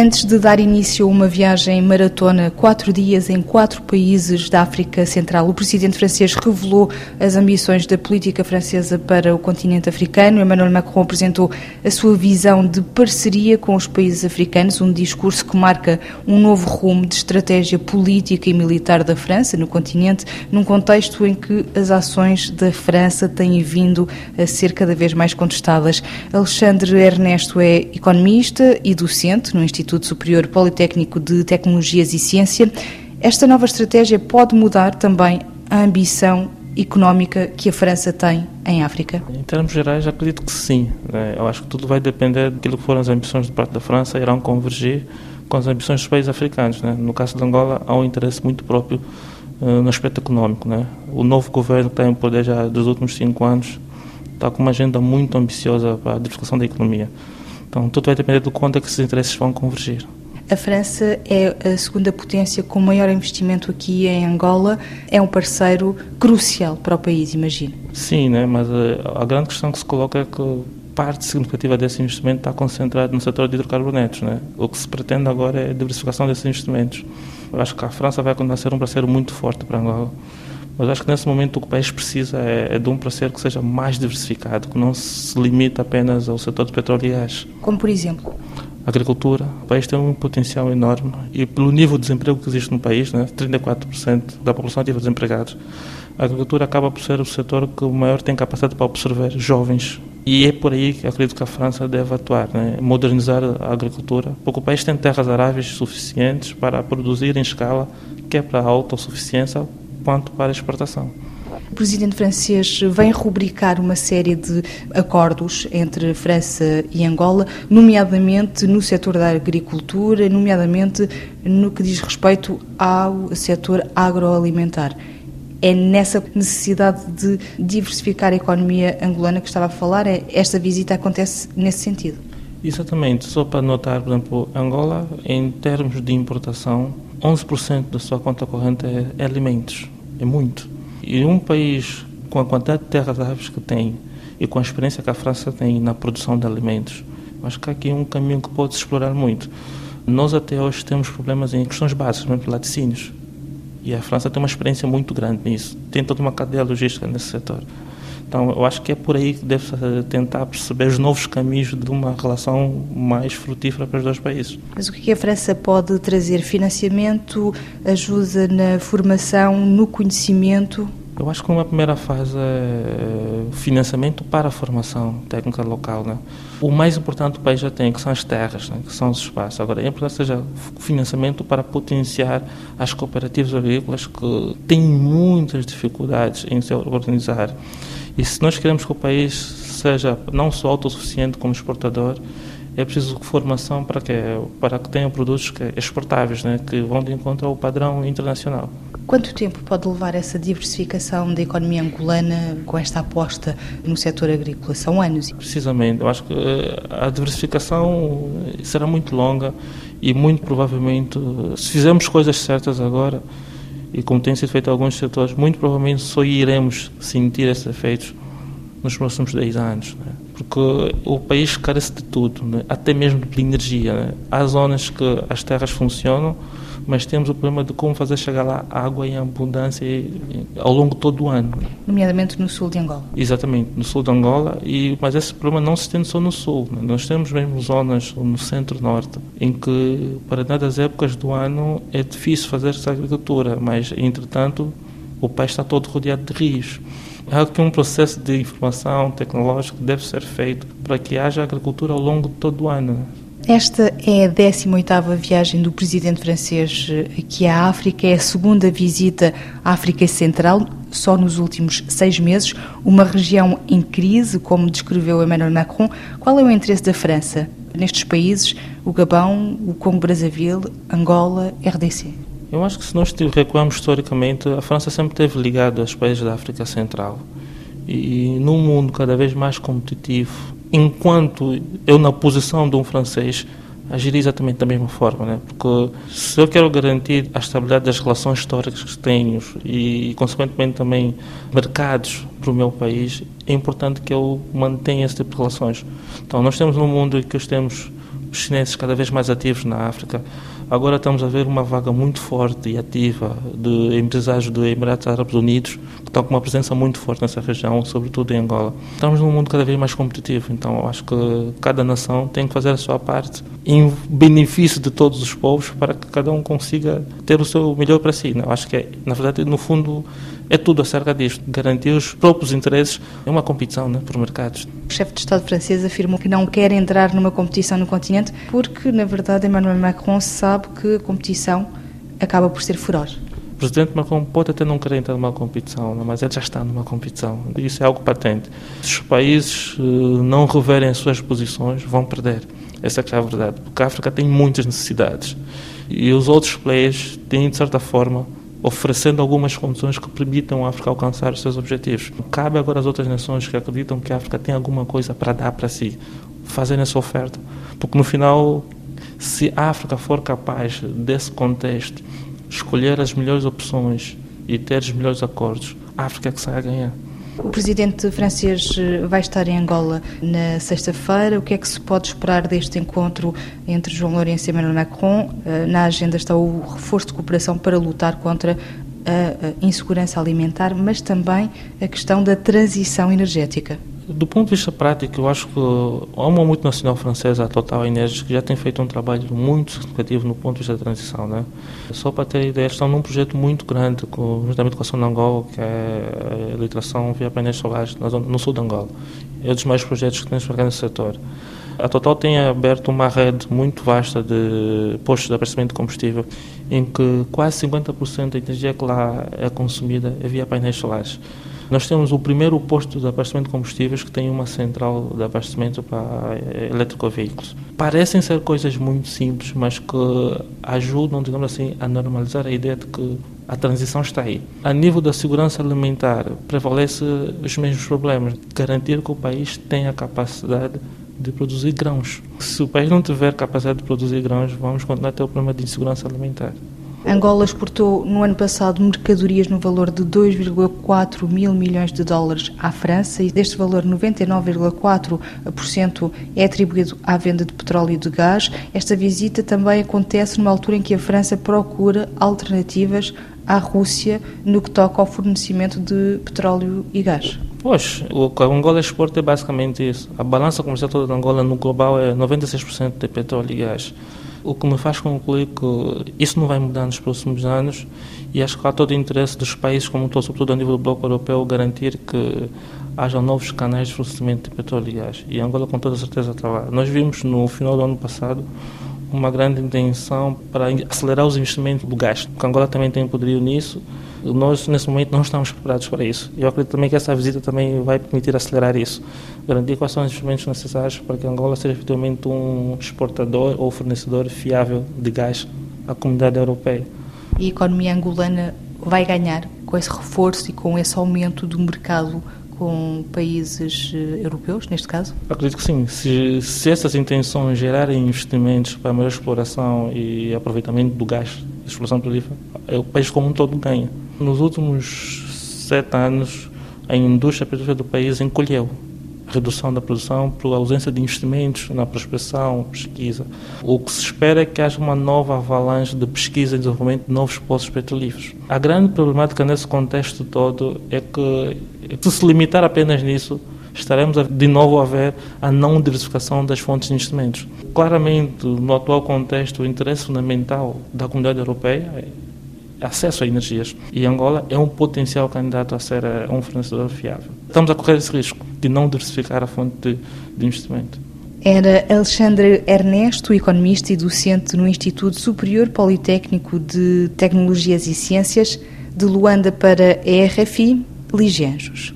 Antes de dar início a uma viagem maratona, quatro dias em quatro países da África Central, o presidente francês revelou as ambições da política francesa para o continente africano. Emmanuel Macron apresentou a sua visão de parceria com os países africanos, um discurso que marca um novo rumo de estratégia política e militar da França no continente, num contexto em que as ações da França têm vindo a ser cada vez mais contestadas. Alexandre Ernesto é economista e docente no Instituto Instituto Superior Politécnico de Tecnologias e Ciência, esta nova estratégia pode mudar também a ambição económica que a França tem em África? Em termos gerais, acredito que sim. Né? Eu acho que tudo vai depender daquilo que foram as ambições de parte da França, irão convergir com as ambições dos países africanos. Né? No caso de Angola, há um interesse muito próprio uh, no aspecto económico. Né? O novo governo que tem o poder já dos últimos cinco anos está com uma agenda muito ambiciosa para a diversificação da economia. Então, tudo vai depender do quanto é que esses interesses vão convergir. A França é a segunda potência com maior investimento aqui em Angola. É um parceiro crucial para o país, imagino. Sim, né? mas a, eh, a grande questão que se coloca é que parte significativa desse investimento está concentrado no setor de hidrocarbonetos. Né? O que se pretende agora é a diversificação desses investimentos. Eu acho que a França vai continuar a ser um parceiro muito forte para Angola. Mas acho que nesse momento o que o país precisa é, é, de um parceiro que seja mais diversificado, que não se limite apenas ao setor do petróleo e gás. Como por exemplo? A agricultura. O país tem um potencial enorme e pelo nível de desemprego que existe no país, né, 34% da população ativa desempregados, a agricultura acaba por ser o setor que o maior tem capacidade para absorver jovens. E é por aí que acredito que a França deve atuar, né? modernizar a agricultura, porque o país tem terras aráveis suficientes para produzir em escala, que é para a autossuficiência, quanto para a exportação. O presidente francês vem rubricar uma série de acordos entre França e Angola, nomeadamente no setor da agricultura, nomeadamente no que diz respeito ao setor agroalimentar. É nessa necessidade de diversificar a economia angolana que estava a falar? É, esta visita acontece nesse sentido? Exatamente. Só para notar, por exemplo, Angola, em termos de importação, 11% da sua conta corrente é, alimentos. É muito. E um país com a quantidade de terras árvores que tem e com a experiência que a França tem na produção de alimentos, acho que aqui é um caminho que pode se explorar muito. Nós até hoje temos problemas em questões básicas, por exemplo, laticínios. E a França tem uma experiência muito grande nisso. Tem toda uma cadeia logística nesse setor. Então, eu acho que é por aí que deve tentar perceber os novos caminhos de uma relação mais frutífera para os dois países. Mas o que a França pode trazer? Financiamento, ajuda na formação, no conhecimento? Eu acho que uma primeira fase é financiamento para a formação técnica local. Né? O mais importante o país já tem, que são as terras, né? que são os espaços. Agora, é importante que seja financiamento para potenciar as cooperativas agrícolas que têm muitas dificuldades em se organizar. E se nós queremos que o país seja não só autossuficiente como exportador, é preciso formação para que para que tenha produtos que, exportáveis, né, que vão de encontro ao padrão internacional. Quanto tempo pode levar essa diversificação da economia angolana com esta aposta no setor agrícola? São anos? Precisamente. Eu acho que eh, a diversificação será muito longa e muito provavelmente, se fizermos coisas certas agora, e como tem sido feito em alguns setores, muito provavelmente só iremos sentir esses efeitos nos próximos 10 anos. Né? Porque o país carece de tudo, né? até mesmo de energia. Né? Há zonas que as terras funcionam, mas temos o problema de como fazer chegar lá água em abundância ao longo de todo o ano. Nomeadamente no sul de Angola. Exatamente, no sul de Angola, e, mas esse problema não se estende só no sul. Né? Nós temos mesmo zonas no centro-norte em que, para das épocas do ano, é difícil fazer essa agricultura, mas, entretanto, o país está todo rodeado de rios. Há aqui um processo de informação tecnológica que deve ser feito para que haja agricultura ao longo de todo o ano. Esta é a 18ª viagem do presidente francês aqui à África, é a segunda visita à África Central, só nos últimos seis meses, uma região em crise, como descreveu Emmanuel Macron. Qual é o interesse da França nestes países, o Gabão, o Congo-Brazzaville, Angola, RDC? Eu acho que se nós recuarmos historicamente, a França sempre esteve ligada aos países da África Central. E num mundo cada vez mais competitivo, enquanto eu na posição de um francês agir exatamente da mesma forma, né? porque se eu quero garantir a estabilidade das relações históricas que tenho e, consequentemente, também mercados para o meu país, é importante que eu mantenha esse tipo de relações. Então, nós temos um mundo que temos os chineses cada vez mais ativos na África. Agora estamos a ver uma vaga muito forte e ativa de empresários dos Emirados Árabes Unidos, que estão com uma presença muito forte nessa região, sobretudo em Angola. Estamos num mundo cada vez mais competitivo, então acho que cada nação tem que fazer a sua parte em benefício de todos os povos para que cada um consiga ter o seu melhor para si. Né? Acho que, é, na verdade, no fundo, é tudo acerca disto. Garantir os próprios interesses é uma competição né, por mercados. O chefe de Estado francês afirmou que não quer entrar numa competição no continente porque, na verdade, Emmanuel Macron sabe que a competição acaba por ser feroz. O presidente Macron pode até não querer entrar numa competição, né, mas ele já está numa competição. Isso é algo patente. Se os países eh, não reverem as suas posições, vão perder. Essa é a verdade. Porque a África tem muitas necessidades. E os outros players têm, de certa forma, oferecendo algumas condições que permitam a África alcançar os seus objetivos. Cabe agora às outras nações que acreditam que a África tem alguma coisa para dar para si, fazerem essa oferta. Porque no final, se a África for capaz desse contexto, escolher as melhores opções e ter os melhores acordos, a África é que sai a ganhar. O presidente francês eh, vai estar em Angola na sexta-feira. O que é que se pode esperar deste encontro entre João Lourenço e Emmanuel Macron? Eh, na agenda está o reforço de cooperação para lutar contra a insegurança alimentar, mas também a questão da transição energética. Do ponto de vista prático, eu acho que há uma multinacional francesa, a Total Energies, que já tem feito um trabalho muito significativo no ponto de vista da transição. Né? Só para ter ideia, estão num projeto muito grande, com, juntamente com a de Angola, que é a literação via painéis solares no sul de Angola. É um dos maiores projetos que temos para nesse setor. A Total tem aberto uma rede muito vasta de postos de abastecimento de combustível, em que quase 50% da energia que lá é consumida é via painéis solares. Nós temos o primeiro posto de abastecimento de combustíveis que tem uma central de abastecimento para eletroveículos. Parecem ser coisas muito simples, mas que ajudam, digamos assim, a normalizar a ideia de que a transição está aí. A nível da segurança alimentar, prevalece os mesmos problemas. Garantir que o país tenha capacidade de produzir grãos. Se o país não tiver capacidade de produzir grãos, vamos continuar a ter o problema de insegurança alimentar. Angola exportou no ano passado mercadorias no valor de 2,4 mil milhões de dólares à França e deste valor 99,4% é atribuído à venda de petróleo e de gás. Esta visita também acontece numa altura em que a França procura alternativas à Rússia no que toca ao fornecimento de petróleo e gás. Pois, o que a Angola exporta é basicamente isso. A balança comercial toda da Angola no global é 96% de petróleo e gás. O que me faz concluir que isso não vai mudar nos próximos anos e acho que há todo o interesse dos países, como todo, sobretudo a nível do bloco europeu, garantir que haja novos canais de fornecimento de petróleo e gás. E Angola, com toda certeza, está lá. Nós vimos no final do ano passado uma grande intenção para acelerar os investimentos do gás, porque Angola também tem poderio nisso. Nós, nesse momento, não estamos preparados para isso. Eu acredito também que essa visita também vai permitir acelerar isso, garantir quais são os investimentos necessários para que Angola seja efetivamente um exportador ou fornecedor fiável de gás à comunidade europeia. E a economia angolana vai ganhar com esse reforço e com esse aumento do mercado com países eh, europeus, neste caso? Acredito que sim. Se, se essas intenções gerarem investimentos para a maior exploração e aproveitamento do gás, exploração petrolífera, é o país como um todo ganha. Nos últimos sete anos, a indústria petrolífera do país encolheu redução da produção por ausência de investimentos na prospecção, pesquisa. O que se espera é que haja uma nova avalanche de pesquisa e desenvolvimento de novos poços petrolíferos. A grande problemática nesse contexto todo é que, se se limitar apenas nisso, estaremos de novo a ver a não diversificação das fontes de investimentos. Claramente, no atual contexto, o interesse fundamental da comunidade europeia acesso a energias. E Angola é um potencial candidato a ser eh, um fornecedor fiável. Estamos a correr esse risco de não diversificar a fonte de, de investimento. Era Alexandre Ernesto, economista e docente no Instituto Superior Politécnico de Tecnologias e Ciências, de Luanda para a RFI, Ligianjos.